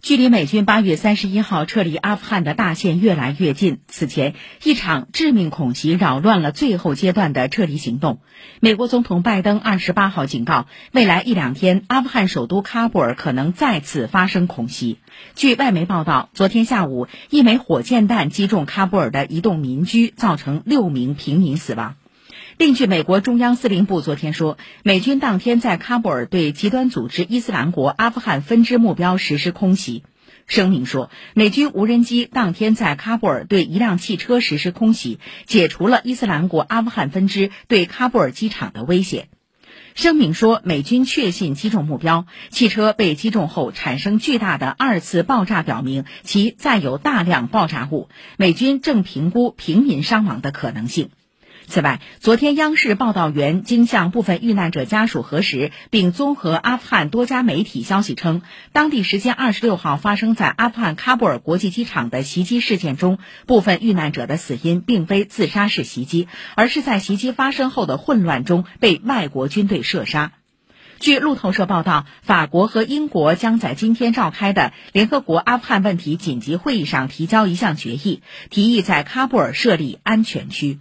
距离美军八月三十一号撤离阿富汗的大限越来越近。此前，一场致命恐袭扰乱了最后阶段的撤离行动。美国总统拜登二十八号警告，未来一两天，阿富汗首都喀布尔可能再次发生恐袭。据外媒报道，昨天下午，一枚火箭弹击中喀布尔的一栋民居，造成六名平民死亡。另据美国中央司令部昨天说，美军当天在喀布尔对极端组织伊斯兰国阿富汗分支目标实施空袭。声明说，美军无人机当天在喀布尔对一辆汽车实施空袭，解除了伊斯兰国阿富汗分支对喀布尔机场的威胁。声明说，美军确信击中目标，汽车被击中后产生巨大的二次爆炸，表明其载有大量爆炸物。美军正评估平民伤亡的可能性。此外，昨天央视报道员经向部分遇难者家属核实，并综合阿富汗多家媒体消息称，当地时间二十六号发生在阿富汗喀布尔国际机场的袭击事件中，部分遇难者的死因并非自杀式袭击，而是在袭击发生后的混乱中被外国军队射杀。据路透社报道，法国和英国将在今天召开的联合国阿富汗问题紧急会议上提交一项决议，提议在喀布尔设立安全区。